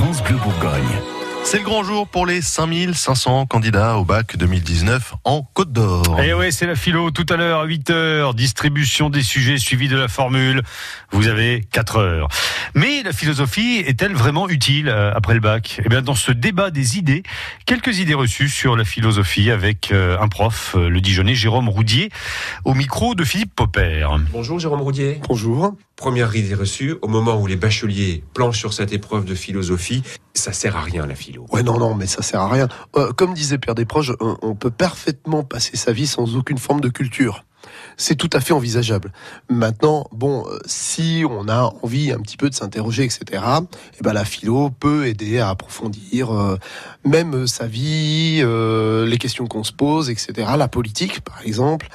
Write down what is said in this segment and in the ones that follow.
France Bleu Bourgogne. C'est le grand jour pour les 5500 candidats au bac 2019 en Côte d'Or. Et eh ouais, c'est la philo tout à l'heure à 8h, distribution des sujets suivi de la formule. Vous avez 4 heures. Mais la philosophie est-elle vraiment utile euh, après le bac? Eh bien, dans ce débat des idées, quelques idées reçues sur la philosophie avec euh, un prof, euh, le Dijonais Jérôme Roudier, au micro de Philippe Popper. Bonjour Jérôme Roudier. Bonjour. Première idée reçue, au moment où les bacheliers planchent sur cette épreuve de philosophie, ça sert à rien la philo. Ouais, non, non, mais ça sert à rien. comme disait Pierre Desproges, on peut parfaitement passer sa vie sans aucune forme de culture c'est tout à fait envisageable. Maintenant, bon, euh, si on a envie un petit peu de s'interroger, etc., eh ben la philo peut aider à approfondir euh, même sa vie, euh, les questions qu'on se pose, etc. La politique, par exemple.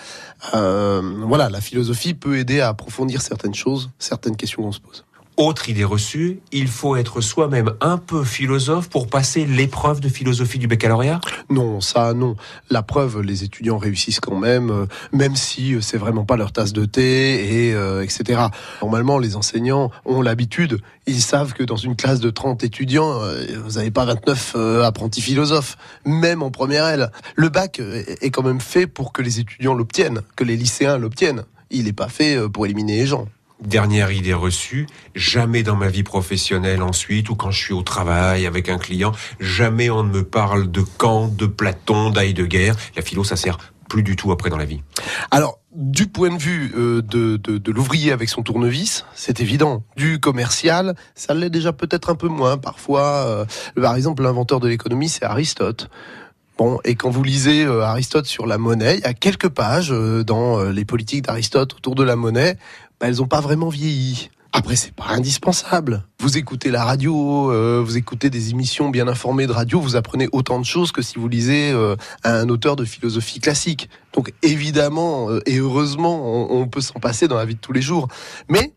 voilà, la philosophie peut aider à approfondir certaines choses, certaines questions qu'on se pose. Autre idée reçue, il faut être soi-même un peu philosophe pour passer l'épreuve de philosophie du baccalauréat? Non, ça non. La preuve, les étudiants réussissent quand même, euh, même si euh, c'est vraiment pas leur tasse de thé, et euh, etc. Normalement, les enseignants ont l'habitude, ils savent que dans une classe de 30 étudiants, vous n'avez pas 29 apprentis philosophes, même en première L. Le bac est quand même fait pour que les étudiants l'obtiennent, que les lycéens l'obtiennent. Il n'est pas fait pour éliminer les gens. Dernière idée reçue, jamais dans ma vie professionnelle ensuite, ou quand je suis au travail avec un client, jamais on ne me parle de Kant, de Platon, d'Heidegger. La philo, ça sert plus du tout après dans la vie. Alors, du point de vue euh, de, l'ouvrier avec son tournevis, c'est évident. Du commercial, ça l'est déjà peut-être un peu moins. Parfois, euh, par exemple, l'inventeur de l'économie, c'est Aristote. Bon, et quand vous lisez euh, Aristote sur la monnaie, il y a quelques pages dans les politiques d'Aristote autour de la monnaie bah, elles n'ont pas vraiment vieilli. Après, c'est pas indispensable. Vous écoutez la radio, euh, vous écoutez des émissions bien informées de radio, vous apprenez autant de choses que si vous lisez euh, un auteur de philosophie classique. Donc évidemment euh, et heureusement, on, peut s'en passer dans la vie de tous les jours. Mais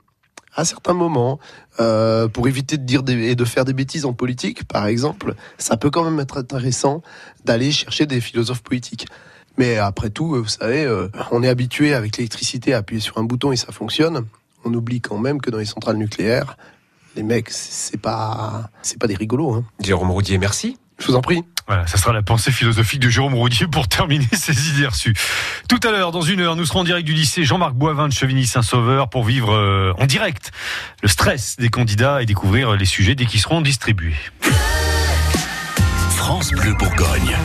à certains moments, pour éviter de dire et de faire des bêtises en politique, par exemple, ça peut quand même être intéressant d'aller chercher des philosophes politiques. Mais après tout, vous savez, euh, on est habitué avec l'électricité à appuyer sur un bouton et ça fonctionne. On oublie quand même que dans les centrales nucléaires, les mecs, c'est pas, c'est pas des rigolos. Hein. Jérôme Roudier, merci. Je vous en prie. Voilà, ça sera la pensée philosophique de Jérôme Roudier pour terminer ses idées reçues. Tout à l'heure, dans une heure, nous serons en direct du lycée Jean-Marc Boivin de Chevigny-Saint-Sauveur pour vivre euh, en direct le stress des candidats et découvrir les sujets dès qu'ils seront distribués. France Bleu Bourgogne.